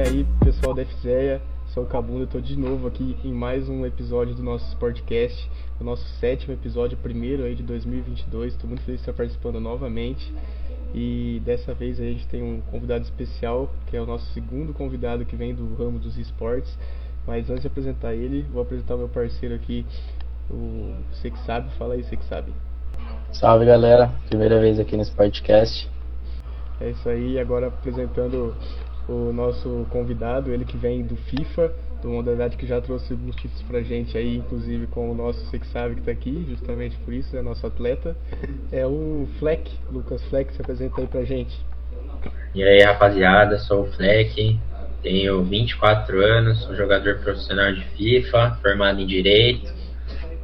aí, pessoal da FZEA, sou o Cabunda, estou de novo aqui em mais um episódio do nosso Sportcast, o nosso sétimo episódio, primeiro aí de 2022. Estou muito feliz de estar participando novamente e dessa vez a gente tem um convidado especial, que é o nosso segundo convidado que vem do ramo dos esportes. Mas antes de apresentar ele, vou apresentar o meu parceiro aqui, o Você Que Sabe. Fala aí, Você Que Sabe. Salve galera, primeira vez aqui nesse podcast. É isso aí, agora apresentando o nosso convidado, ele que vem do FIFA, do modalidade que já trouxe alguns títulos pra gente aí, inclusive com o nosso Você que sabe que tá aqui, justamente por isso, é nosso atleta. É o Fleck, Lucas Fleck, se apresenta aí pra gente. E aí rapaziada, sou o Fleck, tenho 24 anos, sou jogador profissional de FIFA, formado em Direito.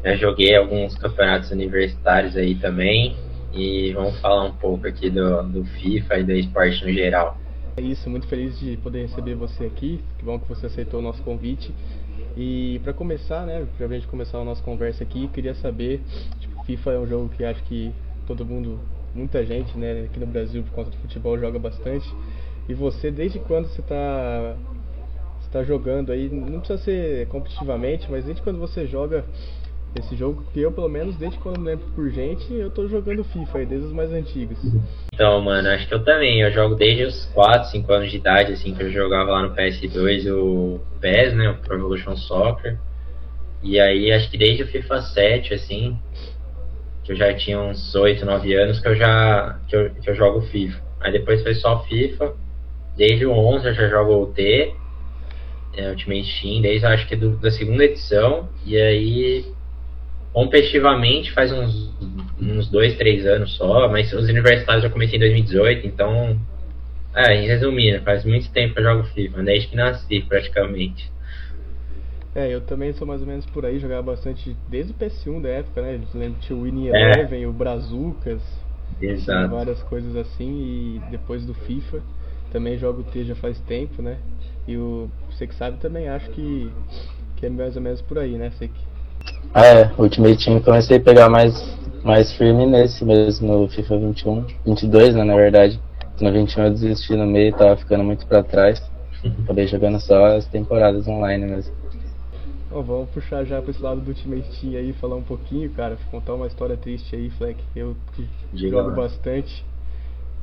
Já joguei alguns campeonatos universitários aí também. E vamos falar um pouco aqui do, do FIFA e do esporte no geral. É isso, muito feliz de poder receber você aqui. Que bom que você aceitou o nosso convite. E para começar, né, pra gente começar a nossa conversa aqui, queria saber, tipo, FIFA é um jogo que acho que todo mundo, muita gente, né, aqui no Brasil por conta do futebol joga bastante. E você, desde quando você está tá jogando aí, não precisa ser competitivamente, mas desde quando você joga esse jogo que eu, pelo menos, desde quando me lembro por gente, eu tô jogando FIFA desde os mais antigos. Então, mano, acho que eu também. Eu jogo desde os 4, 5 anos de idade, assim, que eu jogava lá no PS2 o PES, né, o Pro Evolution Soccer. E aí, acho que desde o FIFA 7, assim, que eu já tinha uns 8, 9 anos que eu já que eu, que eu jogo FIFA. Aí depois foi só FIFA. Desde o 11 eu já jogo o T, é, Ultimate Team, desde acho que do, da segunda edição. E aí competitivamente faz uns, uns dois, três anos só, mas os universitários eu comecei em 2018, então, é, resumindo, faz muito tempo que eu jogo FIFA, desde que nasci praticamente. É, eu também sou mais ou menos por aí, jogava bastante desde o PS1 da época, né? Eu lembro que tinha o Winnie é. Eleven, o Brazucas, Exato. várias coisas assim, e depois do FIFA também jogo o T já faz tempo, né? E o você que sabe também acho que, que é mais ou menos por aí, né? Sei que é, Ultimate Team comecei a pegar mais, mais firme nesse mesmo, no FIFA 21, 22 né, na verdade. No 21 eu desisti no meio, tava ficando muito pra trás. Acabei jogando só as temporadas online mesmo. Bom, vamos puxar já pra esse lado do Ultimate Team aí, falar um pouquinho, cara, contar uma história triste aí, Fleck. Eu que Diga jogo lá. bastante.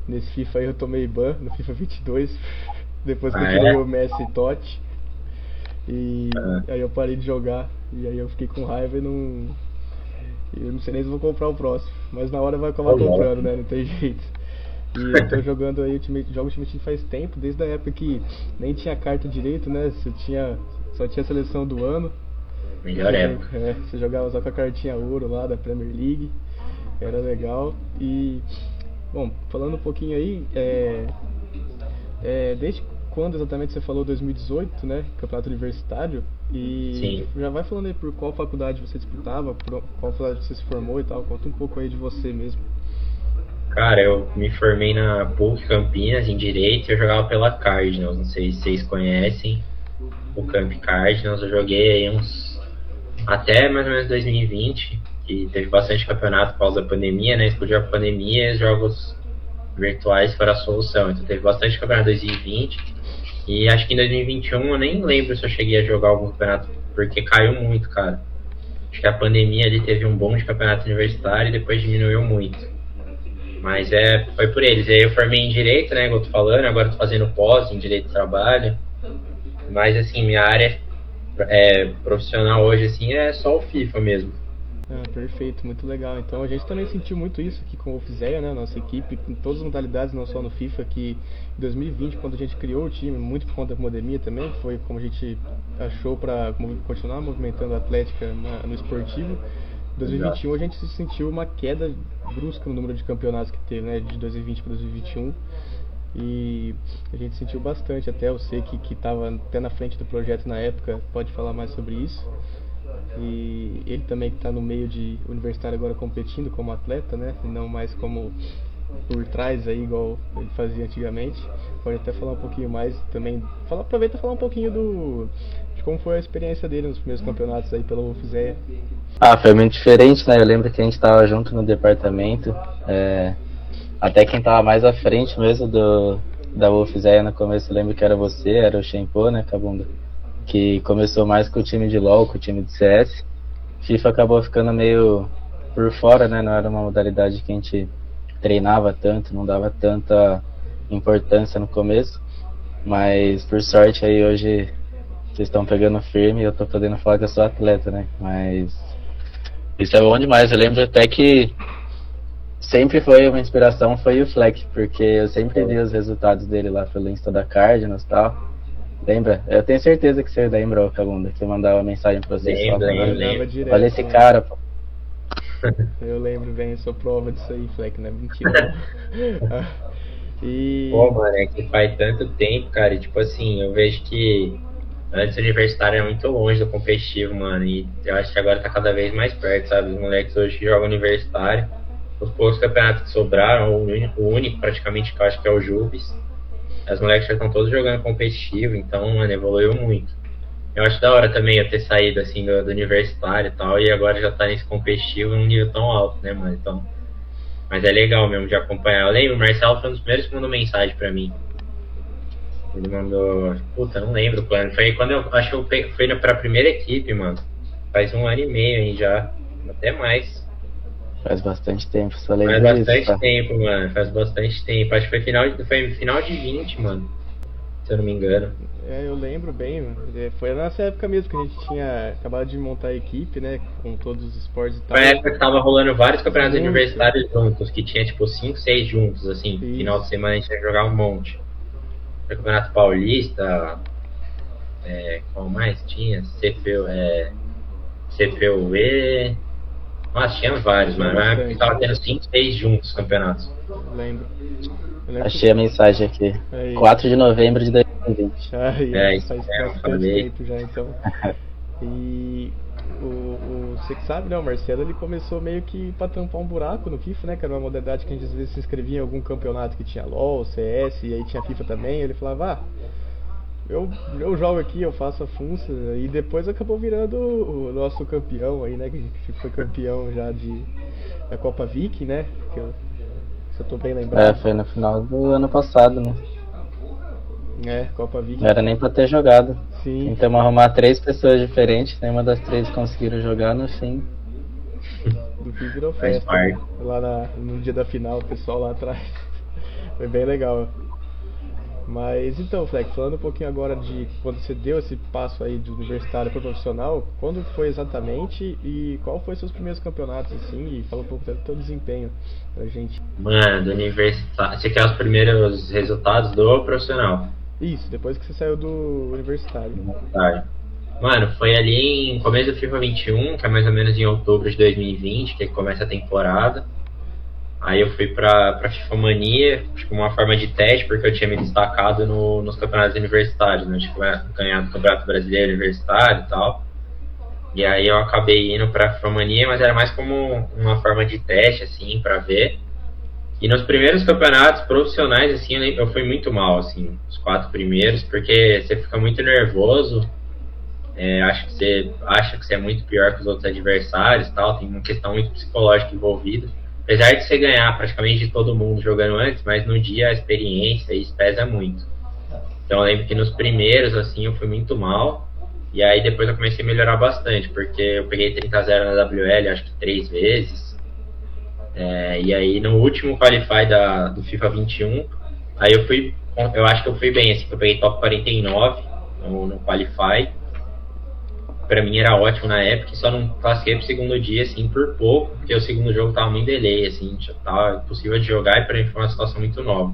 Nesse FIFA aí eu tomei ban, no FIFA 22, depois que ah, eu é? o Messi Totti. E é. aí eu parei de jogar. E aí eu fiquei com raiva e não. Eu não sei nem se vou comprar o próximo. Mas na hora vai acabar comprando, né? Não tem jeito. E eu tô jogando aí Ultimate, jogo Ultimate faz tempo, desde a época que nem tinha carta direito, né? Você tinha. Só tinha a seleção do ano. Melhor época. É, você jogava só com a cartinha ouro lá da Premier League. Era legal. E. Bom, falando um pouquinho aí, é, é, desde quando exatamente você falou 2018, né? Campeonato universitário. E Sim. já vai falando aí por qual faculdade você disputava, por qual faculdade você se formou e tal. Conta um pouco aí de você mesmo. Cara, eu me formei na PUC Campinas em Direito e eu jogava pela Cardinals. Não sei se vocês conhecem o Camp Cardinals. Eu joguei aí uns. até mais ou menos 2020, que teve bastante campeonato por causa da pandemia, né? Explodiu a pandemia e os jogos virtuais foram a solução. Então teve bastante campeonato em 2020 e acho que em 2021 eu nem lembro se eu cheguei a jogar algum campeonato, porque caiu muito, cara. Acho que a pandemia ali teve um bom de campeonato universitário e depois diminuiu muito. Mas é, foi por eles. Aí eu formei em direito, né, como eu tô falando, agora tô fazendo pós em direito do trabalho. Mas assim, minha área é, profissional hoje assim é só o FIFA mesmo. Ah, perfeito, muito legal. Então a gente também sentiu muito isso aqui com o Fizeia, né? Nossa equipe, com todas as modalidades, não só no FIFA, que em 2020, quando a gente criou o time, muito por conta da pandemia também, foi como a gente achou para continuar movimentando a Atlética no esportivo. Em 2021 a gente sentiu uma queda brusca no número de campeonatos que teve, né? De 2020 para 2021. E a gente sentiu bastante, até eu sei que estava até na frente do projeto na época, pode falar mais sobre isso. E ele também que está no meio de universitário agora competindo como atleta, né? E não mais como por trás aí, igual ele fazia antigamente. Pode até falar um pouquinho mais também. Fala, aproveita e falar um pouquinho do de como foi a experiência dele nos primeiros campeonatos aí pela UFZEA. Ah, foi muito diferente, né? Eu lembro que a gente estava junto no departamento. É, até quem estava mais à frente mesmo do, da Wolfzéia no começo, eu lembro que era você, era o Shenpo, né, Cabunda? Que começou mais com o time de LoL, com o time de CS. FIFA acabou ficando meio por fora, né? Não era uma modalidade que a gente treinava tanto, não dava tanta importância no começo. Mas por sorte aí hoje vocês estão pegando firme e eu tô podendo falar que eu sou atleta, né? Mas isso é bom demais. Eu lembro até que sempre foi uma inspiração foi o Fleck, porque eu sempre vi os resultados dele lá pelo Insta da Cardinals e tal. Lembra? Eu tenho certeza que você lembra, Cabunda, que eu mandava mensagem pra vocês Lembra, falando. lembra. direto, Olha esse né? cara, pô. Eu lembro bem, eu sou prova disso aí, Fleck, não é mentira. E. Pô, mano, é que faz tanto tempo, cara, e tipo assim, eu vejo que antes o universitário era muito longe do competitivo, mano, e eu acho que agora tá cada vez mais perto, sabe? Os moleques hoje que jogam universitário, os poucos campeonatos que sobraram, o único, o único praticamente que eu acho que é o Jubes, os moleques já estão todos jogando competitivo, então, mano, evoluiu muito. Eu acho da hora também eu ter saído, assim, do, do universitário e tal, e agora já tá nesse competitivo num nível tão alto, né, mano, então... Mas é legal mesmo de acompanhar. Eu lembro, o Marcelo foi um dos primeiros que mandou mensagem pra mim. Ele mandou. Puta, não lembro o plano. Foi quando eu acho que eu fui pra primeira equipe, mano. Faz um ano e meio aí já. Até mais. Faz bastante tempo, só Faz lembro bastante disso. Tá? tempo, mano. Faz bastante tempo. Acho que foi final, de- foi final de 20, mano. Se eu não me engano. É, eu lembro bem, mano. É, Foi nessa época mesmo que a gente tinha acabado de montar a equipe, né? Com todos os esportes e tal. Foi a época que tava rolando vários campeonatos Juntos. universitários juntos, que tinha tipo 5, 6 juntos, assim. Isso. Final de semana a gente ia jogar um monte. Foi Campeonato Paulista. É, qual mais tinha? CPU, é, CPUE. Nossa, tinha vários, mano. Na época que tava tendo 5, 6 juntos campeonatos. Lembro. Lembro Achei a mensagem aqui. Aí. 4 de novembro de 2020. Aí, É, isso faz bastante falei. tempo já, então. E o, o, você que sabe, né, o Marcelo ele começou meio que pra tampar um buraco no FIFA, né, que era uma modalidade que a gente às vezes se inscrevia em algum campeonato que tinha LoL, CS, e aí tinha FIFA também, ele falava, ah, eu, eu jogo aqui, eu faço a funça, e depois acabou virando o nosso campeão aí, né, que foi campeão já de da Copa Viking, né, que eu, se eu tô bem É, lembrado. foi no final do ano passado, né? É, Copa Viking. Não era nem pra ter jogado. Sim. Tentamos arrumar três pessoas diferentes, nenhuma das três conseguiram jogar no fim. do que virou Faz festa. parte. Lá na- no dia da final, o pessoal lá atrás. Foi bem legal. Mas então, Fleck, falando um pouquinho agora de quando você deu esse passo aí do universitário para profissional, quando foi exatamente e qual foi seus primeiros campeonatos assim? E fala um pouco do teu desempenho pra gente. Mano, do universitário. Você quer os primeiros resultados do profissional? Isso, depois que você saiu do universitário. Tá. Mano, foi ali em começo do FIFA 21, que é mais ou menos em outubro de 2020, que começa a temporada. Aí eu fui pra, pra FIFA Mania, que uma forma de teste, porque eu tinha me destacado no- nos campeonatos universitários, né? Tipo, ganhado o Campeonato Brasileiro Universitário e tal. E aí eu acabei indo pra FIFA Mania, mas era mais como uma forma de teste, assim, pra ver. E nos primeiros campeonatos profissionais, assim, eu fui muito mal, assim, os quatro primeiros, porque você fica muito nervoso, é, acho que você acha que você é muito pior que os outros adversários tal, tem uma questão muito psicológica envolvida. Apesar de você ganhar praticamente de todo mundo jogando antes, mas no dia a experiência isso pesa muito. Então eu lembro que nos primeiros, assim, eu fui muito mal. E aí depois eu comecei a melhorar bastante, porque eu peguei 30-0 na WL, acho que três vezes. É, e aí no último qualify da, do FIFA 21, aí eu fui, eu acho que eu fui bem, assim, eu peguei top 49 no, no qualify. Pra mim era ótimo na época, só não classifiquei pro segundo dia, assim, por pouco, porque o segundo jogo tava muito delay, assim, já tava impossível de jogar e pra mim foi uma situação muito nova.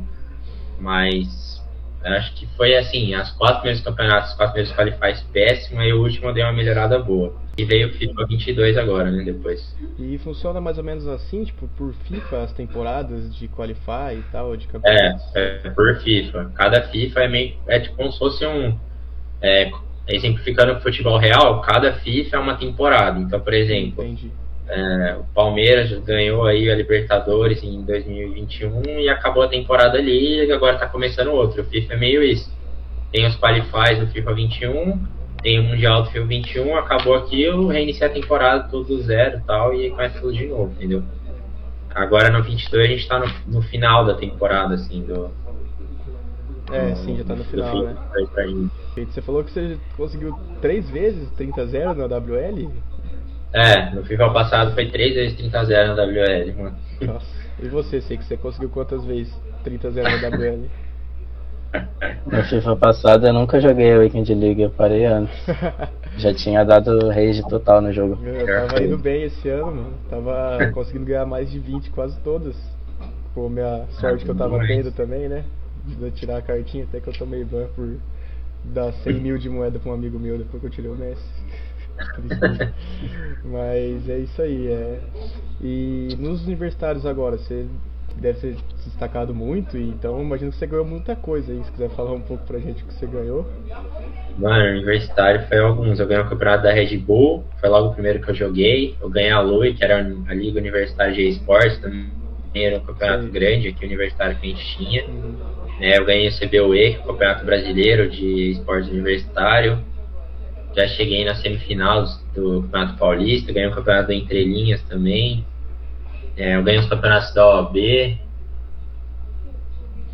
Mas acho que foi assim, as quatro primeiros campeonatos, os quatro primeiros qualifies péssimo, aí o último eu dei uma melhorada boa. E veio o FIFA 22 agora, né, depois. E funciona mais ou menos assim, tipo, por FIFA, as temporadas de qualify e tal, de É, campeonatos? é por FIFA. Cada FIFA é meio. É tipo como se fosse um. É, exemplificando o futebol real, cada FIFA é uma temporada. Então, por exemplo, é, o Palmeiras ganhou aí a Libertadores em 2021 e acabou a temporada ali e agora tá começando outro. O FIFA é meio isso. Tem os qualifies do FIFA 21, tem o Mundial do FIFA 21, acabou aquilo, reinicia a temporada tudo do zero e tal, e começa tudo de novo, entendeu? Agora no 22 a gente tá no, no final da temporada, assim, do, É, sim, já tá no final, né? Você falou que você conseguiu três vezes 30-0 na WL? É, no FIFA passado foi três vezes 30-0 na WL, mano. Nossa, e você, sei que você conseguiu quantas vezes 30-0 na WL? No FIFA passado eu nunca joguei a Weekend League, eu parei antes. Já tinha dado rage total no jogo. Eu tava indo bem esse ano, mano. Tava conseguindo ganhar mais de 20 quase todas. Por minha sorte que eu tava tendo também, né? De tirar a cartinha, até que eu tomei ban por dar 100 mil de moeda pra um amigo meu depois que eu tirei o Messi. Mas é isso aí. É. E nos universitários agora, você deve ter se destacado muito, então imagino que você ganhou muita coisa aí. Se quiser falar um pouco pra gente o que você ganhou. Mano, universitário foi alguns. Eu ganhei o campeonato da Red Bull, foi logo o primeiro que eu joguei. Eu ganhei a Lui, que era a Liga Universitária de Esportes, também era um campeonato Sim. grande aqui, universitário que a gente tinha. Uhum. É, eu ganhei o CBUE, Campeonato Brasileiro de Esportes Universitário. Já cheguei na semifinal do Campeonato Paulista, ganhei o Campeonato do Entre Linhas também. É, eu ganhei os campeonatos da OAB.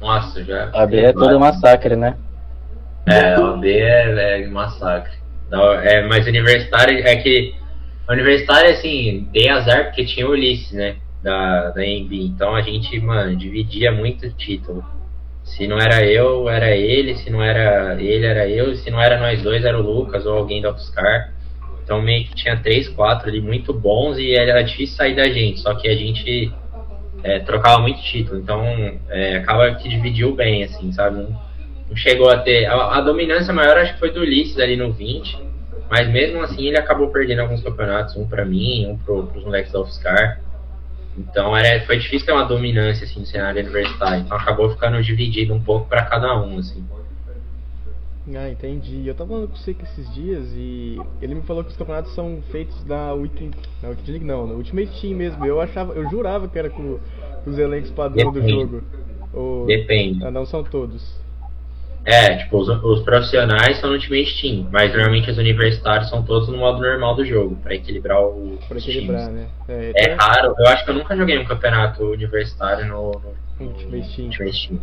Nossa, já. A OAB é todo massacre, né? É, a OAB é, é massacre. É, mas universitário é que. A universitária, assim, dei azar porque tinha o Ulisses, né? Da, da EMB. Então a gente, mano, dividia muito título. Se não era eu, era ele. Se não era ele, era eu. Se não era nós dois, era o Lucas ou alguém da Offscar. Então meio que tinha três, quatro ali muito bons e era difícil sair da gente. Só que a gente é, trocava muito título. Então é, acaba que dividiu bem, assim, sabe? Não, não chegou a ter. A, a, dominância maior acho que foi do Ulisses ali no 20. Mas mesmo assim ele acabou perdendo alguns campeonatos, um para mim, um pro, pros moleques da Offscar. Então era, foi difícil ter uma dominância assim, no cenário universitário. Então acabou ficando dividido um pouco para cada um. Assim. Ah, entendi. Eu tava falando com você esses dias e ele me falou que os campeonatos são feitos na Ultimate, na Ultimate League, não, na Ultimate Team mesmo. Eu achava, eu jurava que era com, com os elencos padrão Depende. do jogo. Ou... Depende. Ah, não são todos. É, tipo, os, os, profissionais são no Ultimate Team, mas normalmente os universitários são todos no modo normal do jogo, para equilibrar o. Pra equilibrar, né? É, é raro, eu acho que eu nunca joguei um campeonato universitário no, no, Ultimate Team. Ultimate Team.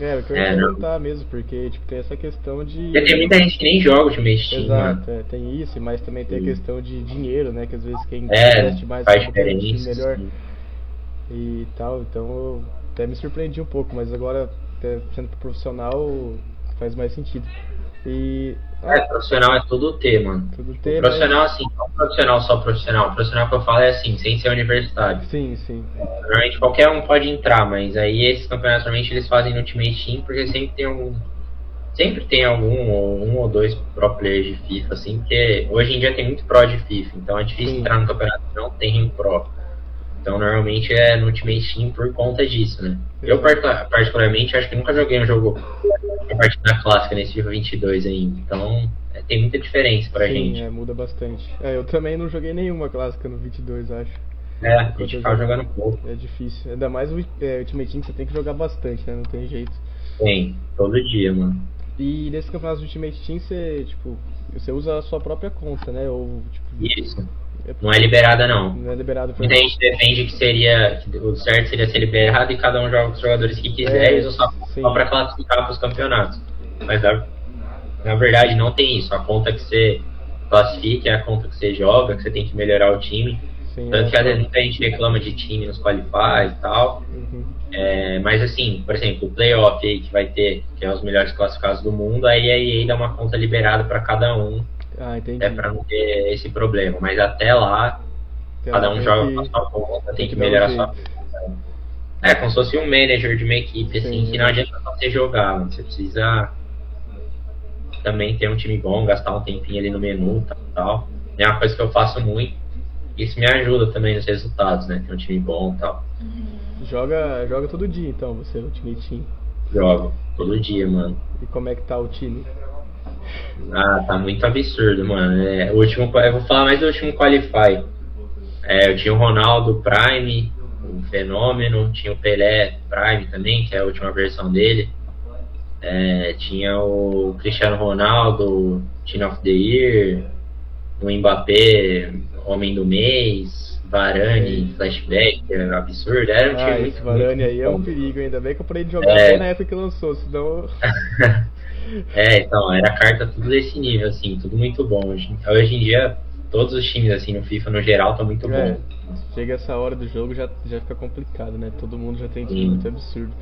É, o que eu ia é, perguntar não. mesmo, porque tipo, tem essa questão de. Tem muita gente que nem joga Ultimate Team. Exato, é, tem isso, mas também tem a questão de dinheiro, né? Que às vezes quem é, investe mais faz diferença, melhor sim. e tal. Então eu até me surpreendi um pouco, mas agora sendo profissional faz mais sentido. E. É, profissional é tudo T, mano. Tudo T, profissional, mas... assim, não profissional só profissional. O profissional que eu falo é assim, sem ser universitário. Sim, sim. Normalmente qualquer um pode entrar, mas aí esses campeonatos normalmente eles fazem no Ultimate Team porque sempre tem um. Sempre tem algum, ou um ou dois pro players de FIFA, assim, porque hoje em dia tem muito pro de FIFA, então é difícil sim. entrar no campeonato que não tem um pro. Então normalmente é no Ultimate Team por conta disso, né? Eu particularmente acho que nunca joguei um jogo a partir da clássica nesse FIFA 22 ainda. Então é, tem muita diferença pra Sim, gente. é, muda bastante. É, eu também não joguei nenhuma clássica no 22, acho. É, a gente ficava jogando pouco. É difícil. Ainda mais o é, Ultimate Team você tem que jogar bastante, né? Não tem jeito. Tem, todo dia, mano. E nesse campeonato do Ultimate Team você, tipo, você usa a sua própria conta, né? Ou, tipo, Isso. Não é liberada, não. Não é liberado Muita gente defende que seria. Que o certo seria ser liberado e cada um joga com os jogadores que quiser é, e só, só para classificar para os campeonatos. Mas na, na verdade não tem isso. A conta que você classifica é a conta que você joga, que você tem que melhorar o time. Sim, Tanto é. que às vezes muita gente reclama de time nos qualify e tal. Uhum. É, mas assim, por exemplo, o playoff aí que vai ter, que é os melhores classificados do mundo, aí a EA dá uma conta liberada para cada um ah, entendi. É pra não ter esse problema. Mas até lá, até cada um joga com a sua conta, tem, que, que melhorar a sua É, como se fosse um manager de uma equipe, assim, Sim. que não adianta só você jogar, você precisa também ter um time bom, gastar um tempinho ali no menu e tal. É uma coisa que eu faço muito. Isso me ajuda também nos resultados, né? Ter um time bom e tal. Joga, joga todo dia então, você no time team. Jogo, todo dia, mano. E como é que tá o time? Ah, tá muito absurdo, mano. É, o último, eu vou falar mais do último Qualify. É, eu tinha o Ronaldo Prime, o Fenômeno, tinha o Pelé Prime também, que é a última versão dele. É, tinha o Cristiano Ronaldo, Team of the Year, o Mbappé, Homem do Mês, Varane, flashback, é absurdo. Era um ah, time esse Varane aí é um perigo, ainda bem que eu parei de jogar é... na época que lançou, senão. é, então, era carta tudo desse nível, assim, tudo muito bom. Hoje, hoje em dia, todos os times, assim, no FIFA no geral, estão muito é, bons. Chega essa hora do jogo, já, já fica complicado, né? Todo mundo já tem time muito absurdo.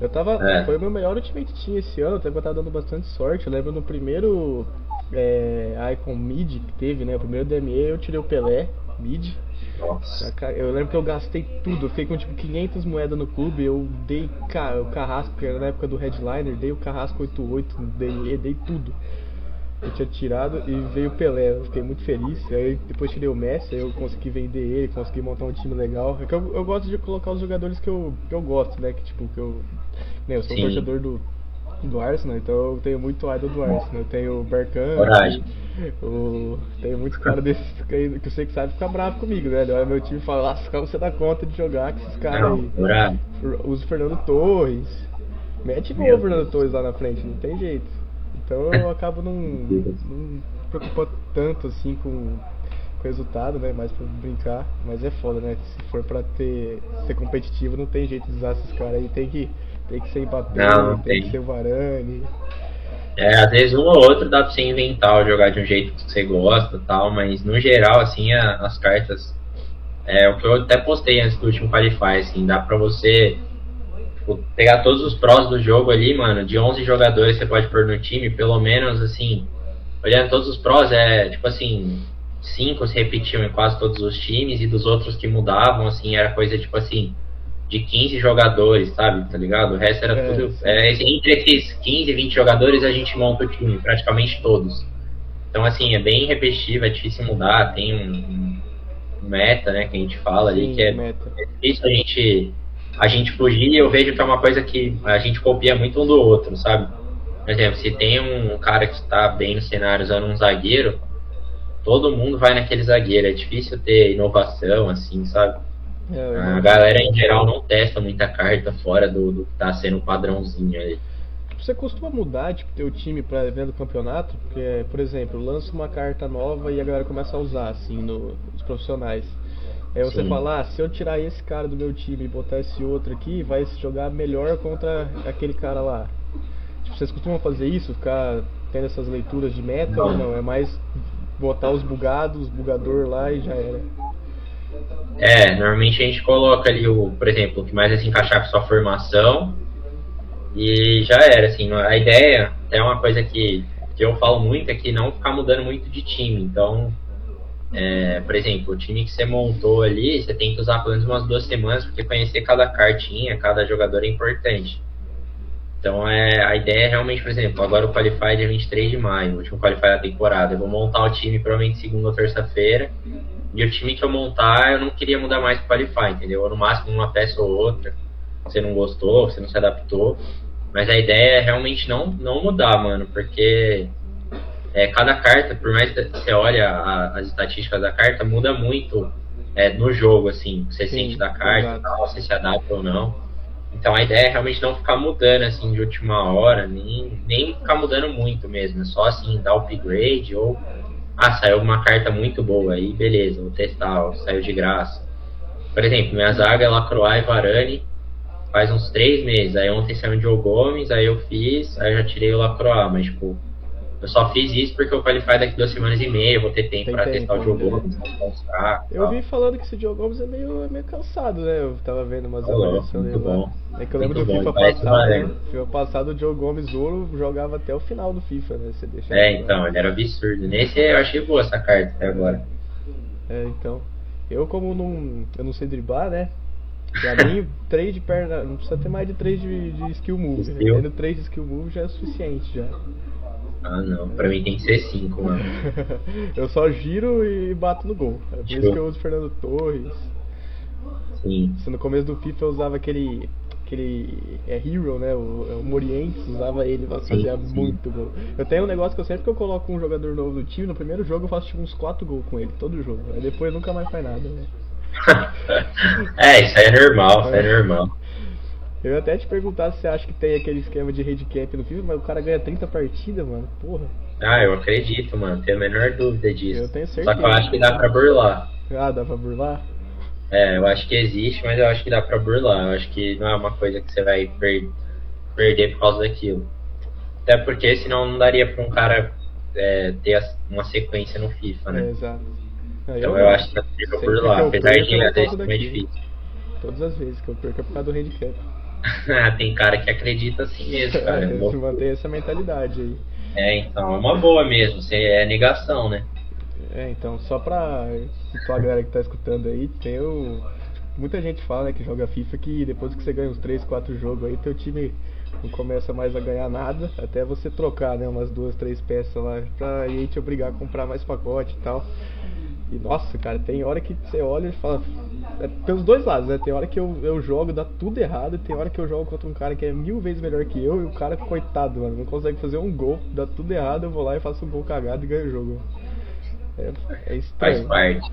Eu tava. É. Foi o meu melhor ultimate team esse ano, até que eu tava dando bastante sorte. Eu lembro no primeiro é, Icon Mid que teve, né? O primeiro DME eu tirei o Pelé, Mid. Nossa. Eu lembro que eu gastei tudo, eu fiquei com tipo 500 moedas no clube, eu dei o carrasco, que era na época do Headliner, dei o carrasco 88 no DME, dei tudo. Eu tinha tirado e veio o Pelé, eu fiquei muito feliz. Aí depois tirei o Messi, aí eu consegui vender ele, consegui montar um time legal. É eu, eu gosto de colocar os jogadores que eu, que eu gosto, né? Que tipo, que eu. Né, eu sou Sim. torcedor do, do Arsenal, então eu tenho muito idol do Arsenal. Eu tenho o Berkan, o, tenho muitos caras desses que, que você que sabe ficar bravo comigo, né? Olha meu time e fala, nossa, como você dá conta de jogar com esses caras aí? Usa o Fernando Torres. Mete o Fernando Torres lá na frente, não tem jeito. Então eu acabo não, não preocupando tanto assim com, resultado, né? Mais pra brincar. Mas é foda, né? Se for pra ter, ser competitivo, não tem jeito de usar esses caras aí. Tem que, tem que ser Mbappé, não, tem, tem que ser o Varane. É, às vezes um ou outro dá pra você inventar, jogar de um jeito que você gosta tal, mas no geral, assim, a, as cartas. É o que eu até postei antes do último Qualify, assim, dá pra você Tipo, pegar todos os prós do jogo ali, mano, de 11 jogadores você pode pôr no time, pelo menos, assim, olhando todos os prós, é, tipo assim, cinco se repetiam em quase todos os times, e dos outros que mudavam, assim, era coisa, tipo assim, de 15 jogadores, sabe, tá ligado? O resto era é, tudo... É, entre esses 15 e 20 jogadores a gente monta o time, praticamente todos. Então, assim, é bem repetitivo, é difícil mudar, tem um, um meta, né, que a gente fala Sim, ali, que é, é difícil a gente a gente fugir, eu vejo que é uma coisa que a gente copia muito um do outro, sabe? Por exemplo, se tem um cara que está bem no cenário usando um zagueiro, todo mundo vai naquele zagueiro. É difícil ter inovação, assim, sabe? É, a galera em geral não testa muita carta fora do, do que está sendo padrãozinho ali. Você costuma mudar, tipo, teu time para evento do campeonato? Porque, por exemplo, lança uma carta nova e a galera começa a usar, assim, no, nos profissionais. É você Sim. falar, ah, se eu tirar esse cara do meu time e botar esse outro aqui, vai se jogar melhor contra aquele cara lá. Tipo, vocês costumam fazer isso? Ficar tendo essas leituras de meta não. ou não? É mais botar os bugados, os bugador lá e já era. É, normalmente a gente coloca ali o, por exemplo, o que mais é se encaixar com sua formação e já era, assim, a ideia é uma coisa que, que eu falo muito é que não ficar mudando muito de time, então é, por exemplo, o time que você montou ali, você tem que usar pelo menos umas duas semanas, porque conhecer cada cartinha, cada jogador é importante. Então é, a ideia é realmente, por exemplo, agora o Qualify é dia 23 de maio, o último Qualify da temporada. Eu vou montar o time provavelmente segunda ou terça-feira. E o time que eu montar, eu não queria mudar mais pro Qualify, entendeu? Ou no máximo uma peça ou outra. Você não gostou, você não se adaptou. Mas a ideia é realmente não, não mudar, mano, porque é, cada carta, por mais que você olha a, as estatísticas da carta, muda muito é, no jogo, assim, você Sim, sente da carta, tal, se se adapta ou não. Então a ideia é realmente não ficar mudando assim de última hora, nem, nem ficar mudando muito mesmo, é só assim dar upgrade ou ah, saiu uma carta muito boa aí, beleza, vou testar, ó, saiu de graça. Por exemplo, minha zaga é Lacroix e Varane faz uns três meses. Aí ontem saiu o Diogo Gomes, aí eu fiz, aí eu já tirei o Lacroix, mas tipo, eu só fiz isso porque o Qualify daqui duas semanas e meia, vou ter tempo para testar o Diogo Gomes, Eu vi falando que esse Diogo Gomes é meio, é meio cansado, né? Eu tava vendo umas avaliações lá. É que eu lembro muito do FIFA passado, né? FIFA passado o Diogo Gomes ouro jogava até o final do FIFA, né? Você deixa é, então, ele era absurdo. Nesse eu achei boa essa carta até agora. É, então. Eu como não. Eu não sei driblar, né? Pra mim, 3 de perna. Não precisa ter mais de 3 de, de skill move. Skill. Tendo 3 de skill move já é suficiente já. Ah, não. Pra mim tem que ser 5, mano. eu só giro e bato no gol. É por isso que eu uso Fernando Torres. Sim. Se no começo do FIFA eu usava aquele. aquele. É Hero, né? O, é o Morientes, usava ele, nossa, fazia sim. muito gol. Eu tenho um negócio que eu sempre que eu coloco um jogador novo no time, no primeiro jogo eu faço tipo uns 4 gols com ele, todo jogo. Aí depois nunca mais faz nada, né? é, isso aí é normal, isso aí é normal. Eu ia até te perguntar se você acha que tem aquele esquema de handicap no FIFA, mas o cara ganha 30 partidas, mano. Porra. Ah, eu acredito, mano. Tenho a menor dúvida disso. Eu tenho certeza. Só que eu acho que dá pra burlar. Ah, dá pra burlar? É, eu acho que existe, mas eu acho que dá pra burlar. Eu acho que não é uma coisa que você vai per perder por causa daquilo. Até porque senão não daria pra um cara é, ter uma sequência no FIFA, né? É, exato. Então eu, eu acho que dá pra burlar, apesar de às vezes ser difícil. Todas as vezes que eu perco é por causa do handicap. Tem cara que acredita assim mesmo, cara. É, se mantém essa mentalidade aí. É, então, é uma boa mesmo, você é negação, né? É, então, só pra situar a galera que tá escutando aí, tem o. Muita gente fala né, que joga FIFA que depois que você ganha uns 3, 4 jogos aí, teu time não começa mais a ganhar nada, até você trocar né, umas duas, três peças lá pra aí te obrigar a comprar mais pacote e tal. E nossa, cara, tem hora que você olha e fala. É pelos dois lados, né? Tem hora que eu, eu jogo, dá tudo errado, e tem hora que eu jogo contra um cara que é mil vezes melhor que eu, e o cara, coitado, mano, não consegue fazer um gol, dá tudo errado, eu vou lá e faço um gol cagado e ganho o jogo. É, é estranho. Faz parte.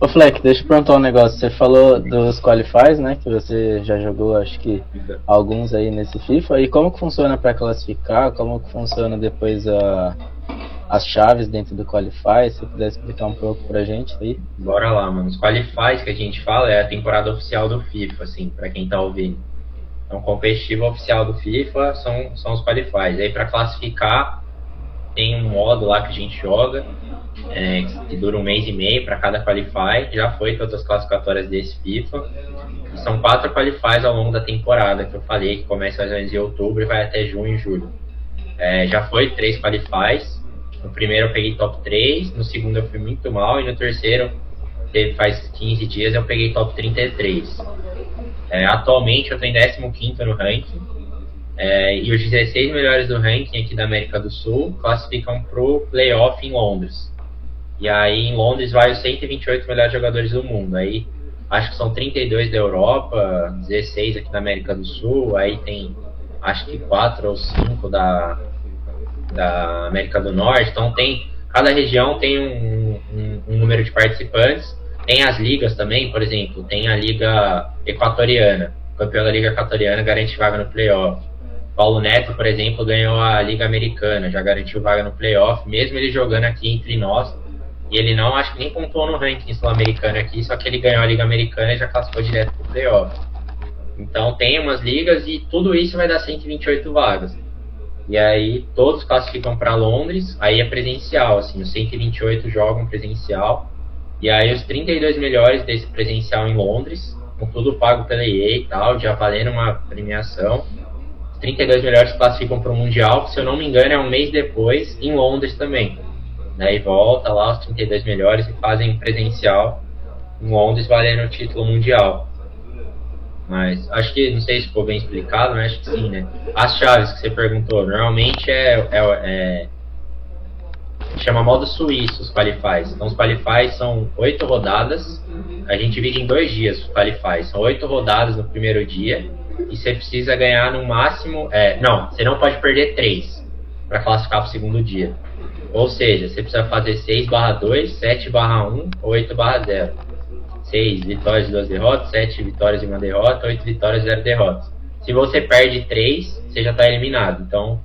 Ô Fleck, deixa eu perguntar um negócio. Você falou dos qualifies, né? Que você já jogou, acho que alguns aí nesse FIFA. E como que funciona para classificar? Como que funciona depois a, as chaves dentro do Qualify, se puder explicar um pouco pra gente aí. Bora lá, mano. Os Qualifies que a gente fala é a temporada oficial do FIFA, assim, pra quem tá ouvindo. Então, competitivo oficial do FIFA são, são os Qualifies. Aí, pra classificar, tem um modo lá que a gente joga, é, que dura um mês e meio para cada Qualify. Já foi todas as classificatórias desse FIFA. E são quatro Qualifies ao longo da temporada, que eu falei, que começa mais ou menos em outubro e vai até junho e julho. É, já foi três Qualifies no primeiro eu peguei top 3, no segundo eu fui muito mal e no terceiro, faz 15 dias, eu peguei top 33. É, atualmente eu em 15 no ranking. É, e os 16 melhores do ranking aqui da América do Sul classificam pro playoff em Londres. E aí em Londres vai os 128 melhores jogadores do mundo. Aí acho que são 32 da Europa, 16 aqui da América do Sul, aí tem acho que 4 ou 5 da, da América do Norte. Então tem cada região tem um, um, um, número de participantes. Tem as ligas também, por exemplo, tem a Liga Equatoriana. O campeão da Liga Equatoriana garante vaga no playoff. Paulo Neto, por exemplo, ganhou a Liga Americana, já garantiu vaga no playoff, mesmo ele jogando aqui entre nós. E ele não, acho que nem pontuou no ranking sul-americano aqui, só que ele ganhou a Liga Americana e já classificou direto pro playoff. Então tem umas ligas e tudo isso vai dar 128 vagas. E aí todos classificam para Londres, aí é presencial, assim, os 128 jogam presencial. E aí os 32 melhores desse presencial em Londres, com tudo pago pela EA e tal, já valendo uma premiação. Os 32 melhores classificam para o Mundial, que se eu não me engano é um mês depois, em Londres também. Daí volta lá os 32 melhores e fazem presencial em Londres valendo o título mundial. Mas acho que, não sei se ficou bem explicado, mas acho que sim, né? As chaves que você perguntou, normalmente é, é, é chama modo suíço os qualifies. Então os qualifies são oito rodadas. A gente divide em dois dias os qualifies. São oito rodadas no primeiro dia e você precisa ganhar no máximo. É, não, você não pode perder três para classificar para o segundo dia. Ou seja, você precisa fazer 6 barra 2, 7 barra 1, 8 barra 0. 6 vitórias e 2 derrotas, 7 vitórias e 1 derrota, 8 vitórias e 0 derrotas. Se você perde 3, você já está eliminado. Então,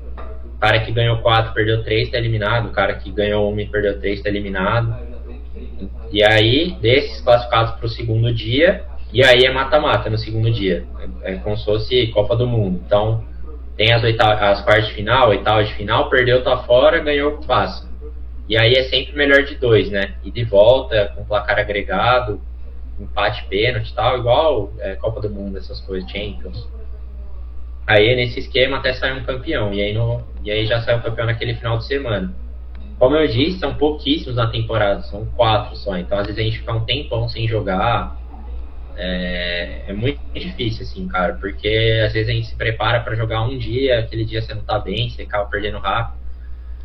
o cara que ganhou 4 perdeu 3 está eliminado, o cara que ganhou 1 e perdeu 3 está eliminado. E aí, desses classificados para o segundo dia, e aí é mata-mata no segundo dia. É, é como se fosse Copa do Mundo. Então, tem as, oitavas, as quartas de final, oitavas de final, perdeu, tá fora, ganhou, passa. E aí é sempre melhor de dois, né? E de volta, com placar agregado, empate, pênalti tal, igual é, Copa do Mundo, essas coisas, Champions. Aí nesse esquema até sai um campeão, e aí, no, e aí já sai o campeão naquele final de semana. Como eu disse, são pouquíssimos na temporada, são quatro só, então às vezes a gente fica um tempão sem jogar. É, é muito difícil, assim, cara, porque às vezes a gente se prepara para jogar um dia, aquele dia você não tá bem, você acaba perdendo rápido.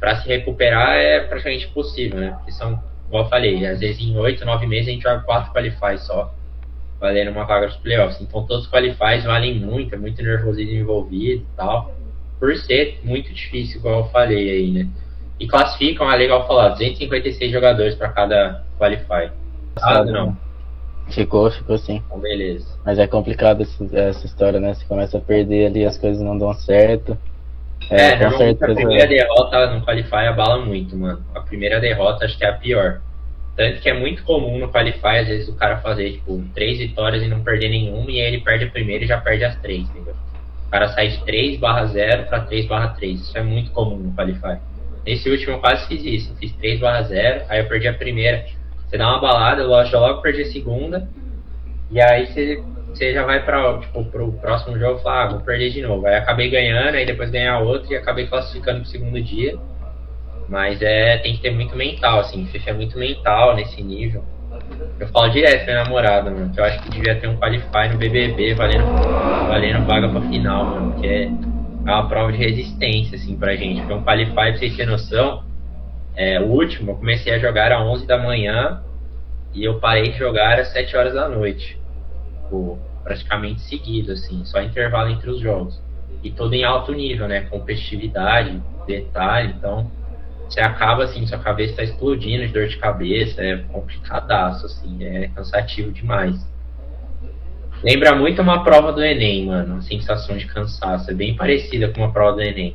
Para se recuperar é praticamente impossível, né? Porque são igual eu falei, às vezes em 8, 9 meses a gente joga 4 qualifies só, valendo uma vaga nos playoffs. Então todos os qualifies valem muito, é muito nervosismo envolvido e tal, por ser muito difícil, igual eu falei aí, né? E classificam, é legal falar, 256 jogadores para cada qualify. Ah, não. Ficou, ficou sim. Então, beleza. Mas é complicado essa, essa história, né? Você começa a perder ali, as coisas não dão certo. É, é com certeza. A primeira derrota no Qualify abala muito, mano. A primeira derrota acho que é a pior. Tanto que é muito comum no Qualify, às vezes, o cara fazer, tipo, três vitórias e não perder nenhuma, e aí ele perde a primeira e já perde as três, entendeu? O cara sai de 3 barra 0 para 3 barra 3. Isso é muito comum no Qualify. Nesse último eu quase fiz isso. Fiz 3 barra 0, aí eu perdi a primeira. Você dá uma balada, eu logo perdi a segunda. E aí você, você já vai para tipo, próximo jogo e fala, ah, vou perder de novo. Aí acabei ganhando, aí depois ganhar outro e acabei classificando pro segundo dia. Mas é, tem que ter muito mental, assim. FIFA é muito mental nesse nível. Eu falo direto pra minha namorada, mano, que eu acho que devia ter um Qualify no BBB valendo, valendo vaga pra final, mano, que é, é uma prova de resistência, assim, pra gente. Porque um Qualify, pra vocês terem noção, é, o último eu comecei a jogar às 11 da manhã e eu parei de jogar às 7 horas da noite. Tipo, praticamente seguido, assim, só intervalo entre os jogos. E todo em alto nível, né? Competitividade, detalhe, então você acaba assim, sua cabeça está explodindo de dor de cabeça, é complicadaço, assim, é cansativo demais. Lembra muito uma prova do Enem, mano, a sensação de cansaço, é bem parecida com uma prova do Enem.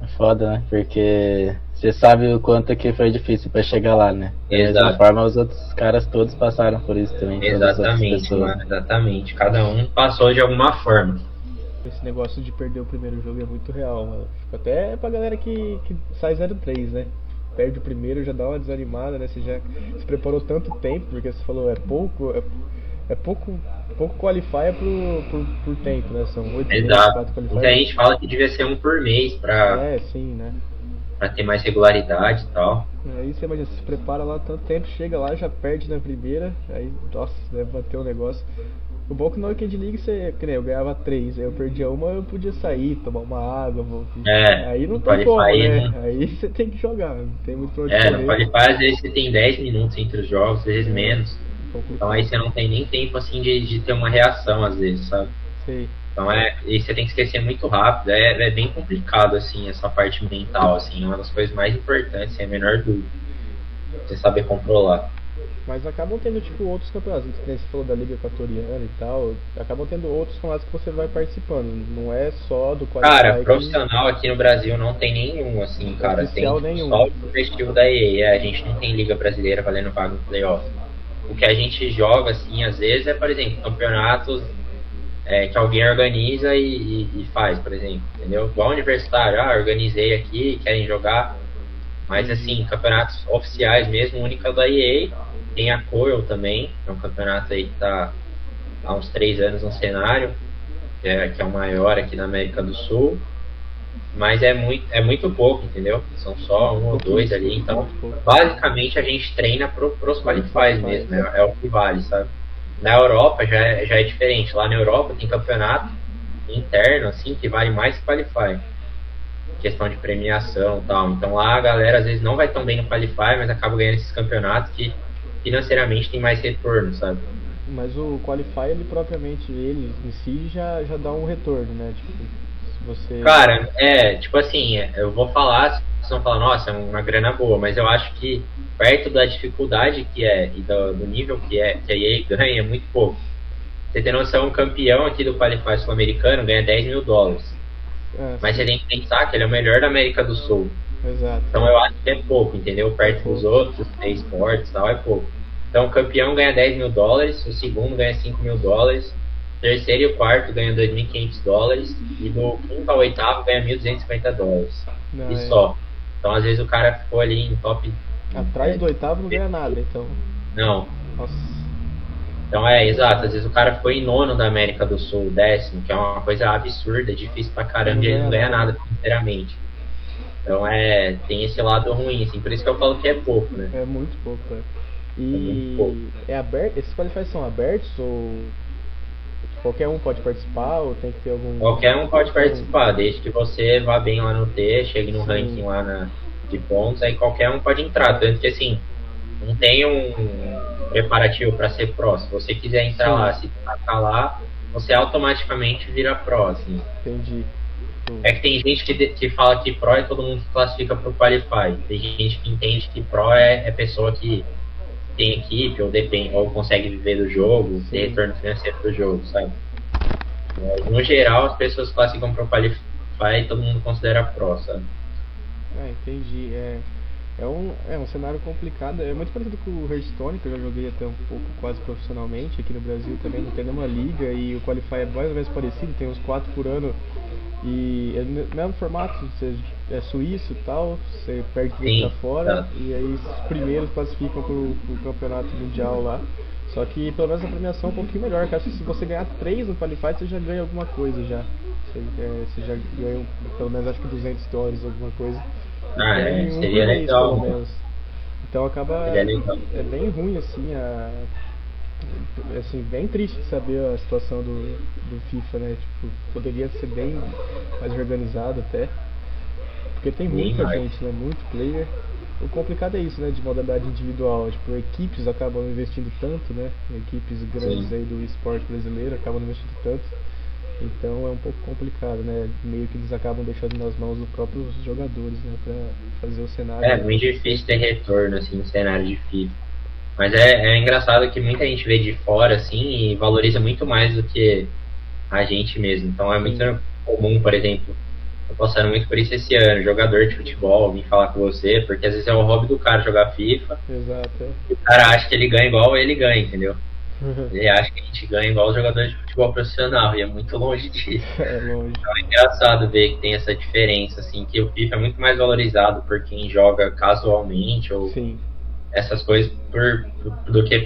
É foda, né? Porque você sabe o quanto que foi difícil para chegar lá, né? Da Exato. mesma forma, os outros caras todos passaram por isso também. Exatamente, mano, exatamente. Cada um passou de alguma forma. Esse negócio de perder o primeiro jogo é muito real, mano. Fica até pra galera que, que sai 0-3, né? Perde o primeiro, já dá uma desanimada, né? Você já se preparou tanto tempo, porque você falou, é pouco, é, é pouco, pouco qualifier por, por, por tempo, né? São 8 meses, Exato. 4 Muita gente fala que devia ser um por mês pra, É, sim, né? Pra ter mais regularidade e tal. Aí você imagina, se prepara lá tanto tempo, chega lá, já perde na primeira, aí, nossa, deve bater um negócio. O bom é que na Weekend League você, que nem eu ganhava três, aí eu perdia uma, eu podia sair, tomar uma água, vou... É, aí não no tem como, Qualify, né? né? Aí você tem que jogar, não tem muito pra onde É, no. Qualify às vezes você tem 10 minutos entre os jogos, às vezes menos. Complicado. Então aí você não tem nem tempo assim de, de ter uma reação às vezes, sabe? Sei. Então é. E você tem que esquecer muito rápido, é, é bem complicado assim, essa parte mental, assim, é uma das coisas mais importantes, sem a menor dúvida. Você saber controlar. Mas acabam tendo, tipo, outros campeonatos, que você falou da Liga Equatoriana e tal, acabam tendo outros campeonatos que você vai participando, não é só do Qualify Cara, profissional aqui no Brasil não tem nenhum, assim, cara. Tem nenhum. só o competitivo da EA. A gente não tem liga brasileira valendo vaga no playoff. O que a gente joga, assim, às vezes é, por exemplo, campeonatos é, que alguém organiza e, e- e faz, por exemplo, entendeu? Igual universitário, ah, organizei aqui, querem jogar. Mas, assim, campeonatos oficiais mesmo, única da EA. Tem a Coil também, é um campeonato aí que tá há uns três anos no cenário, que é, que é o maior aqui na América do Sul. Mas é muito, é muito pouco, entendeu? São só um ou dois ali. Então, basicamente, a gente treina pro, pros qualifies mesmo. É, é o que vale, sabe? Na Europa já é, já é diferente. Lá na Europa tem campeonato interno, assim, que vale mais que qualify. Questão de premiação e tal. Então lá a galera às vezes não vai tão bem no qualify, mas acaba ganhando esses campeonatos que financeiramente tem mais retorno, sabe? Mas o Qualify, ele propriamente, ele em si já, já dá um retorno, né? Tipo, se você... Cara, é, tipo assim, eu vou falar, vão falar, nossa, é uma grana boa, mas eu acho que perto da dificuldade que é e do, do nível que é, que a EA ganha, é muito pouco. Você tem noção, um campeão aqui do Qualify sul-americano ganha 10 mil dólares. É, Mas você tem que pensar que ele é o melhor da América do Sul. Exato. Então eu acho que é pouco, entendeu? Perto dos outros, três esportes e tal, é pouco. Então o campeão ganha 10 mil dólares, o segundo ganha 5 mil dólares, o terceiro e o quarto ganham 2.500 dólares, e do quinto ao oitavo ganha 1.250 dólares. Não, e é- só. Então às vezes o cara ficou ali em top. Atrás do oitavo não ganha nada, então. Não. Nossa. Então é, exato. Às vezes o cara ficou em nono da América do Sul, décimo, que é uma coisa absurda, difícil pra caramba, e ele não ganha nada financeiramente. Então é, tem esse lado ruim, assim, por isso que eu falo que é pouco, né? É muito pouco, é. É E pouco. é aberto, esses qualifies são abertos ou qualquer um pode participar ou tem que ter algum Qualquer um pode participar, desde que você vá bem lá no T, chegue no Sim. ranking lá na, de pontos, aí qualquer um pode entrar. Tanto que assim, não tem um preparativo para ser pró. Se você quiser entrar Sim. lá, se tacar lá, você automaticamente vira pró, assim. Entendi. É que tem gente que, que fala que Pro é todo mundo que classifica pro Qualify. Tem gente que entende que Pro é, é pessoa que tem equipe ou, depende, ou consegue viver do jogo, Sim. ter retorno financeiro do jogo, sabe? Mas, no geral, as pessoas classificam pro Qualify e todo mundo considera Pro, sabe? Ah, entendi. É. É um, é um cenário complicado, é muito parecido com o Hearthstone, que eu já joguei até um pouco quase profissionalmente aqui no Brasil também, não tem nenhuma liga e o Qualify é mais ou menos parecido, tem uns 4 por ano e é o mesmo formato, você é suíço e tal, você perde tudo pra fora tá. e aí os primeiros classificam pro, pro campeonato mundial lá. Só que pelo menos a premiação é um pouquinho melhor, que acho que se você ganhar 3 no Qualify você já ganha alguma coisa já. Você, é, você já ganha pelo menos acho que 200 dólares, alguma coisa. Ah, é, seria legal. Pelo menos. Então acaba. É bem ruim assim a. Assim, bem triste saber a situação do, do FIFA, né? Tipo, poderia ser bem mais organizado até. Porque tem muita gente, né? Muito player. O complicado é isso, né? De modalidade individual. Tipo, equipes acabam investindo tanto, né? Equipes grandes Sim. aí do esporte brasileiro acabam investindo tanto então é um pouco complicado, né? Meio que eles acabam deixando nas mãos dos próprios jogadores, né? Pra fazer o cenário. É muito difícil ter retorno, assim, no cenário de FIFA. Mas é, é engraçado que muita gente vê de fora, assim, e valoriza muito mais do que a gente mesmo. Então é muito Sim. comum, por exemplo, tô passando muito por isso esse ano, jogador de futebol vir falar com você, porque às vezes é o hobby do cara jogar FIFA. Exato. E o cara acha que ele ganha igual ele ganha, entendeu? Uhum. Ele acha que a gente ganha igual os jogadores de futebol profissional e é muito longe disso. É longe. Então é engraçado ver que tem essa diferença, assim, que o FIFA é muito mais valorizado por quem joga casualmente ou Sim. Essas coisas por, do que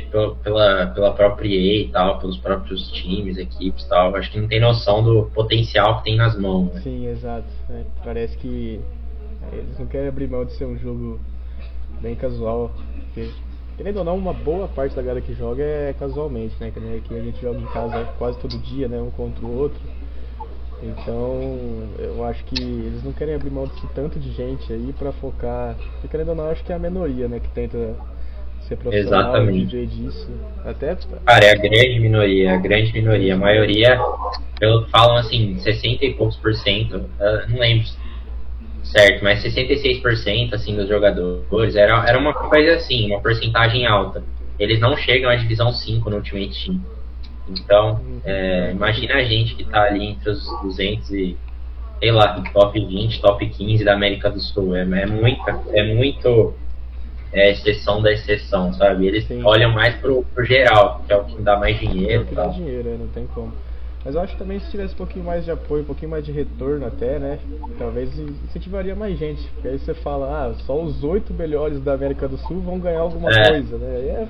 pela, pela própria EA e tal, pelos próprios times, equipes e tal. Acho que não tem noção do potencial que tem nas mãos. Né? Sim, exato. É, parece que eles não querem abrir mão de ser um jogo bem casual. Porque Querendo ou não, uma boa parte da galera que joga é casualmente, né? Que a gente joga em casa quase todo dia, né? Um contra o outro. Então, eu acho que eles não querem abrir mão desse tanto de gente aí pra focar. Porque, querendo ou não, acho que é a minoria, né? Que tenta ser profissional Exatamente. viver disso. Até... Cara, é a grande minoria, a grande minoria. A maioria, pelo falam assim, 60 e poucos por cento. não lembro certo, mas 66% assim dos jogadores era, era uma coisa assim, uma porcentagem alta. Eles não chegam à divisão 5 no Ultimate Team. Então, é, imagina a gente que tá ali entre os 200 e sei lá, top 20, top 15 da América do Sul. É, é muita, é muito é, exceção da exceção, sabe? Eles Sim. olham mais pro, pro geral, que é o que dá mais dinheiro. É o que dá dinheiro, é, não tem como. Mas eu acho que também se tivesse um pouquinho mais de apoio, um pouquinho mais de retorno até, né? Talvez incentivaria mais gente. Porque aí você fala, ah, só os oito melhores da América do Sul vão ganhar alguma é. coisa, né? É,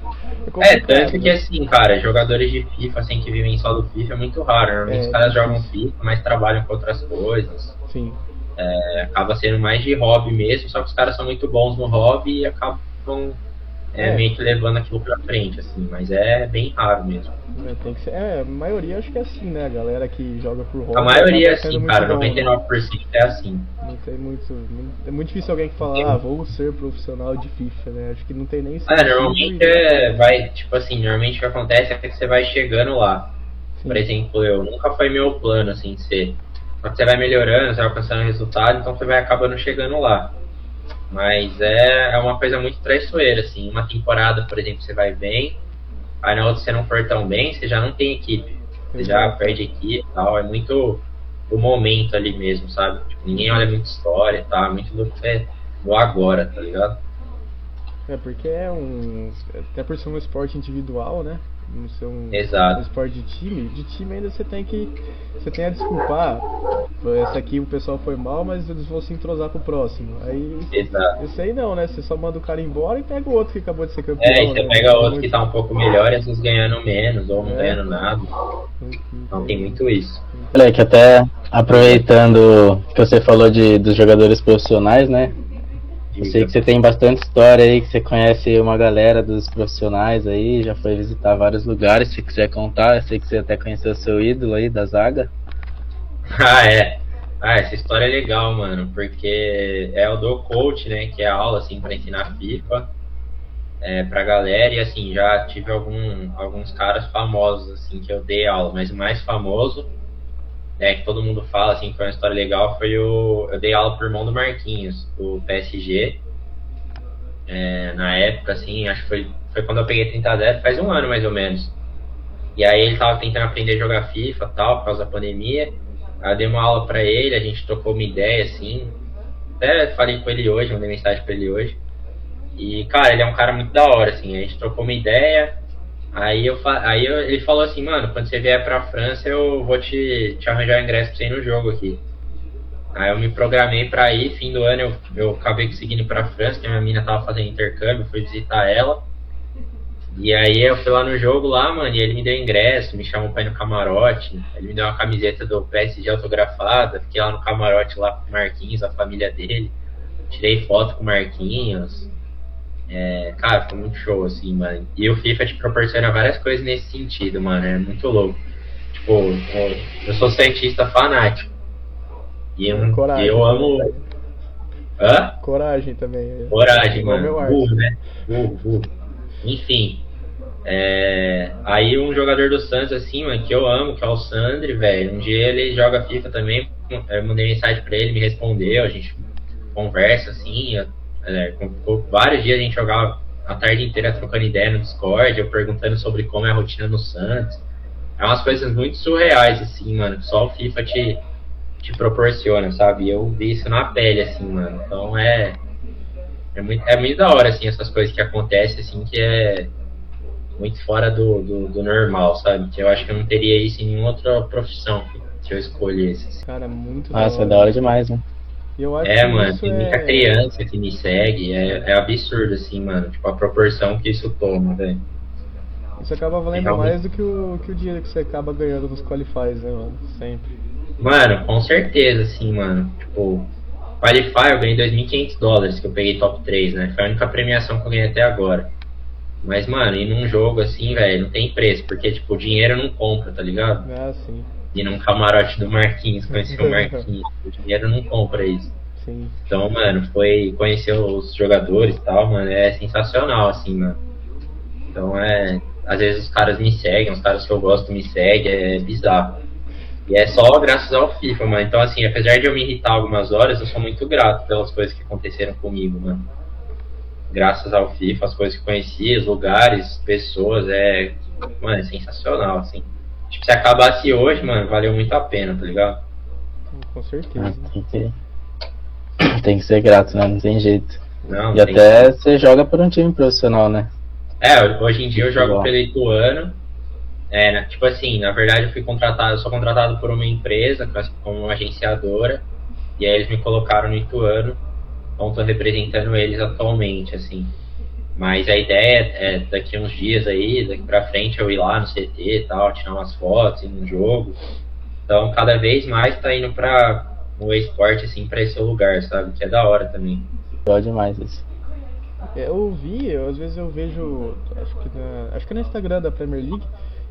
é, é tanto que né? assim, cara, jogadores de FIFA assim que vivem só do FIFA é muito raro. Normalmente é, os caras jogam FIFA, mas trabalham com outras coisas. Sim. É, acaba sendo mais de hobby mesmo, só que os caras são muito bons no hobby e acabam é, é, meio que levando aquilo pra frente, assim, mas é bem raro mesmo. É, tem que ser, é, a maioria acho que é assim, né? A galera que joga por hobby. A maioria é assim, cara, bom, 99% né? é assim. Não tem muito. É muito difícil alguém que fala, ah, vou ser profissional de FIFA, né? Acho que não tem nem É, normalmente é, vai, tipo assim, normalmente o que acontece é que você vai chegando lá. Sim. Por exemplo, eu nunca foi meu plano, assim, de ser. Que você vai melhorando, você vai alcançando resultado, então você vai acabando chegando lá. Mas é, é uma coisa muito traiçoeira, assim. Uma temporada, por exemplo, você vai bem, aí na outra você não for tão bem, você já não tem equipe. Você já perde equipe e tal. É muito o momento ali mesmo, sabe? Tipo, ninguém olha muito história e tal. É muito do que é do agora, tá ligado? É, porque é um. Até por ser um esporte individual, né? Não ser um, Exato. um esporte de time, de time ainda você tem que. Você tem a desculpar. Esse aqui o pessoal foi mal, mas eles vão se entrosar pro próximo. Aí. Exato. Isso aí não, né? Você só manda o cara embora e pega o outro que acabou de ser campeão. É, e você né? pega outro que tá um pouco melhor e às vezes ganhando menos, ou não é. ganhando nada. Então tem muito isso. Moleque, até aproveitando que você falou de, dos jogadores profissionais, né? Eu sei que você tem bastante história aí, que você conhece uma galera dos profissionais aí, já foi visitar vários lugares, se quiser contar, eu sei que você até conheceu seu ídolo aí da Zaga. Ah, é. Ah, essa história é legal, mano, porque é o do coach, né, que é a aula, assim, para ensinar FIFA é, pra galera, e assim, já tive algum, alguns caras famosos, assim, que eu dei aula, mas o mais famoso é, que todo mundo fala, assim, que foi uma história legal, foi o. Eu dei aula pro irmão do Marquinhos, do PSG. É, na época, assim, acho que foi, foi quando eu peguei 30 0 faz um ano mais ou menos. E aí ele tava tentando aprender a jogar FIFA tal, por causa da pandemia. Aí eu dei uma aula pra ele, a gente trocou uma ideia, assim. Até falei com ele hoje, mandei mensagem pra ele hoje. E, cara, ele é um cara muito da hora, assim. A gente trocou uma ideia. Aí, eu, aí eu, ele falou assim, mano, quando você vier pra França, eu vou te, te arranjar ingresso pra você ir no jogo aqui. Aí eu me programei pra ir, fim do ano eu, eu acabei conseguindo ir pra França, que a minha mina tava fazendo intercâmbio, fui visitar ela. E aí eu fui lá no jogo lá, mano, e ele me deu ingresso, me chamou pra ir no camarote. Ele me deu uma camiseta do PSG autografada, fiquei lá no camarote lá com o Marquinhos, a família dele. Tirei foto com o Marquinhos. É, cara, foi muito show, assim, mano. E o FIFA te proporciona várias coisas nesse sentido, mano. É muito louco. Tipo, eu sou cientista fanático. E eu, Coragem, eu amo. Hã? Coragem também. Coragem, mano. Burro, né? Burro, burro. Enfim. É... Aí um jogador do Santos, assim, mano, que eu amo, que é o Sandri, velho. Um dia ele joga FIFA também. Eu mandei mensagem pra ele, me respondeu, a gente conversa, assim. É, vários dias a gente jogava a tarde inteira trocando ideia no Discord, eu perguntando sobre como é a rotina no Santos. É umas coisas muito surreais, assim, mano. Só o FIFA te, te proporciona, sabe? Eu vi isso na pele, assim, mano. Então é. É muito, é muito da hora, assim, essas coisas que acontecem, assim, que é muito fora do, do, do, normal, sabe? Que eu acho que eu não teria isso em nenhuma outra profissão que eu escolhesse. Assim. Cara, muito Nossa, da é da hora demais, né? É, mano, tem muita é... criança que me segue, é, é absurdo, assim, mano, tipo, a proporção que isso toma, velho. Isso acaba valendo Realmente. mais do que o, que o dinheiro que você acaba ganhando nos qualifies, né, mano? Sempre. Mano, com certeza, assim, mano. Tipo, Qualify eu ganhei 2.500 dólares, que eu peguei top 3, né? Foi a única premiação que eu ganhei até agora. Mas, mano, e num jogo assim, velho, não tem preço, porque, tipo, o dinheiro não compra, tá ligado? Ah, sim. E num camarote do Marquinhos, conheci o Marquinhos, o dinheiro não compra isso. Sim. Então, mano, foi conhecer os jogadores e tal, mano, é sensacional, assim, mano. Então, é. Às vezes os caras me seguem, os caras que eu gosto me seguem, é bizarro. E é só graças ao FIFA, mano. Então, assim, apesar de eu me irritar algumas horas, eu sou muito grato pelas coisas que aconteceram comigo, mano. Graças ao FIFA, as coisas que conheci, os lugares, pessoas, é. Mano, é sensacional, assim. Tipo, se acabasse hoje, mano, valeu muito a pena, tá ligado? Com certeza. Ah, tem, que... tem que ser grato, né? Não tem jeito. Não, e até que... você joga por um time profissional, né? É, hoje em dia eu jogo pelo Ituano é, né, tipo assim, na verdade eu fui contratado, eu sou contratado por uma empresa, como uma agenciadora, e aí eles me colocaram no Ituano, então estou representando eles atualmente, assim. Mas a ideia é daqui uns dias aí, daqui pra frente eu ir lá no CT e tal, tirar umas fotos, ir no jogo. Então cada vez mais tá indo pra o esporte, assim, pra esse lugar, sabe? Que é da hora também. Legal demais isso. Eu vi, eu, às vezes eu vejo, acho que, na, acho que no Instagram da Premier League,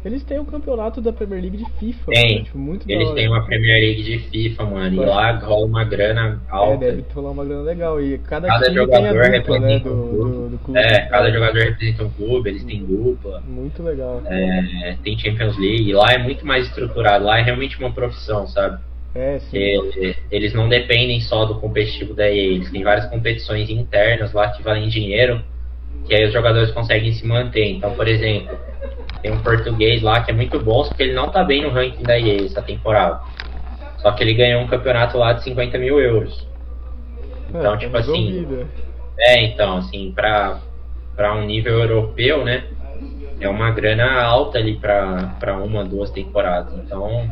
eles têm um campeonato da Premier League de FIFA. Tem. Mano, tipo, muito Eles têm uma Premier League de FIFA, mano. E lá rola uma grana alta. É, deve rolar uma grana legal. E cada, cada jogador dupla, né, do, do, do, clube. É, cada jogador representa um clube, eles têm dupla. Muito legal. É, tem Champions League. Lá é muito mais estruturado. Lá é realmente uma profissão, sabe? É, sim. eles não dependem só do competitivo da EA. Eles têm várias competições internas lá que valem dinheiro. Que aí os jogadores conseguem se manter. Então, por exemplo tem um português lá que é muito bom, só que ele não tá bem no ranking da EA essa temporada. Só que ele ganhou um campeonato lá de 50 mil euros. Então, é, tipo assim. É, então, assim, pra, pra um nível europeu, né? É uma grana alta ali pra, pra uma, duas temporadas. Então,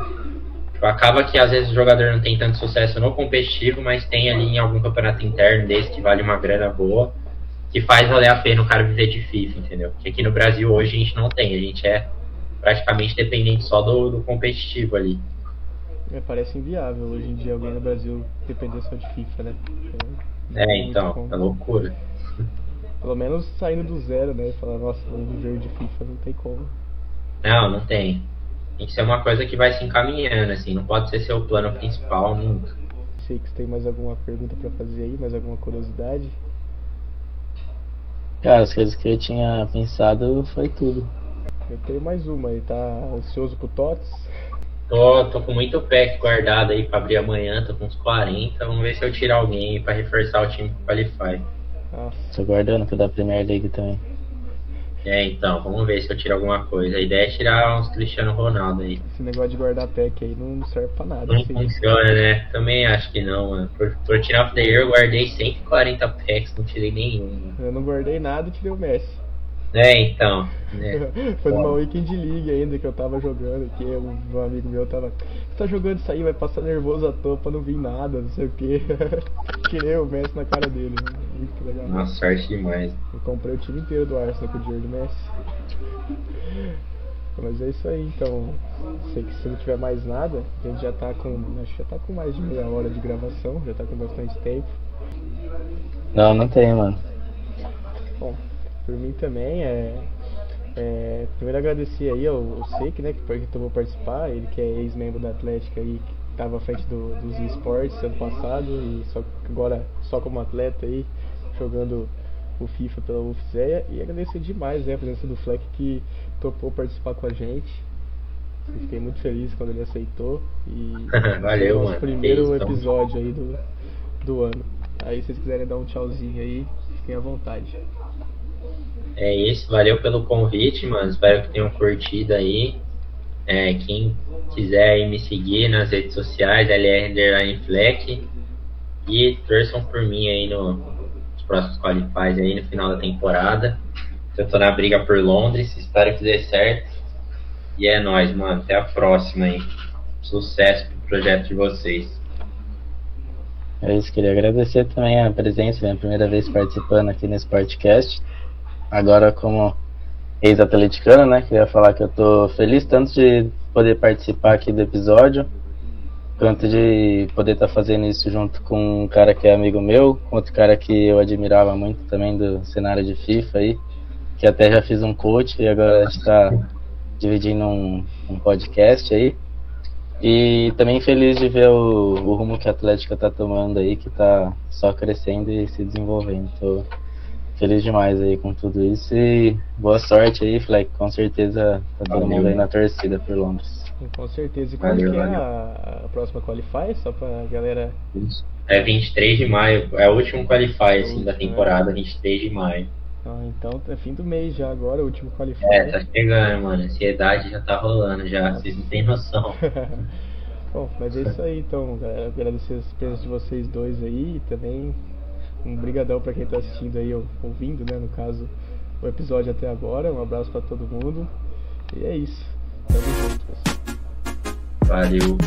tipo, acaba que às vezes o jogador não tem tanto sucesso no competitivo, mas tem ali em algum campeonato interno desse que vale uma grana boa que faz valer a pena o cara viver de FIFA, entendeu? Porque aqui no Brasil hoje a gente não tem, a gente é praticamente dependente só do, do competitivo ali. É, parece inviável hoje em dia alguém no Brasil depender só de FIFA, né? É, é então, é loucura. Pelo menos saindo do zero, né? Falar, nossa, vamos viver de FIFA, não tem como. Não, não tem. Tem que ser uma coisa que vai se encaminhando, assim, não pode ser seu plano principal nunca. Sei que você tem mais alguma pergunta para fazer aí, mais alguma curiosidade? Cara, as coisas que eu tinha pensado foi tudo. Eu tenho mais uma aí, tá ansioso pro TOTS? Tô, tô com muito pack guardado aí pra abrir amanhã, tô com uns 40. Vamos ver se eu tirar alguém aí pra reforçar o time pro Qualify. Nossa. Tô guardando pro da Premier League também. É, então, vamos ver se eu tiro alguma coisa. A ideia é tirar uns Cristiano Ronaldo aí. Esse negócio de guardar pack aí não serve pra nada. Não assim. funciona, né? Também acho que não, mano. Por, por tirar the year eu guardei 140 packs, não tirei nenhum. Mano. Eu não guardei nada e tirei o Messi. É, então. Né? Foi numa Weekend League ainda que eu tava jogando aqui. Um amigo meu tava. Você tá jogando isso aí, vai passar nervoso à toa pra não vir nada, não sei o que. Tirei o Messi na cara dele. Né? Muito legal. Nossa, sorte demais. Eu comprei o time inteiro do Arsenal com o dinheiro do Messi. Mas é isso aí, então. Sei que se não tiver mais nada, a gente já tá com. Acho que já tá com mais de meia hora de gravação, já tá com bastante tempo. Não, não tem, mano. Bom, por mim também é, é primeiro agradecer aí ao, ao Seik, né, que, vou participar, ele que é ex-membro da Atlética aí, que estava à frente do, dos esportes ano passado e só agora só como atleta aí, jogando o FIFA pela UFZEA e agradecer demais né, a presença do Fleck que topou participar com a gente. Fiquei muito feliz quando ele aceitou e Valeu, o primeiro episódio aí do, do ano. Aí se vocês quiserem dar um tchauzinho aí, fiquem à vontade. É isso, valeu pelo convite, mano. Espero que tenham curtido aí. É, quem quiser aí me seguir nas redes sociais, LR Fleck. E torçam por mim aí no, próximos qualifies aí no final da temporada. Eu tô na briga por Londres, espero que dê certo. E é nóis, mano. Até a próxima aí. Sucesso pro projeto de vocês. É isso, queria agradecer também a presença, minha primeira vez participando aqui nesse podcast agora como ex-atleticano, né? Queria falar que eu tô feliz tanto de poder participar aqui do episódio, quanto de poder estar tá fazendo isso junto com um cara que é amigo meu, com outro cara que eu admirava muito também do cenário de FIFA aí, que até já fiz um coach e agora a gente tá dividindo um, um podcast aí. E também feliz de ver o, o rumo que a Atlética tá tomando aí, que tá só crescendo e se desenvolvendo. Tô feliz demais aí com tudo isso e boa sorte aí, Fleck. Com certeza tá todo mundo aí na torcida por Londres. Com certeza. E quando valeu, que é a, a, próxima Qualify? Só pra galera. Isso. É 23 de maio, é o último Qualify assim, da temporada, 23 de maio. Ah, então é fim do mês já agora, o último Qualify. É, tá chegando, mano. A ansiedade já tá rolando já, vocês não têm noção. Bom, mas é isso aí então, galera. Agradecer as presenças de vocês dois aí e também um brigadão para quem está assistindo aí, ouvindo, né, no caso, o episódio até agora. Um abraço para todo mundo. E é isso. Tamo junto, pessoal. Valeu.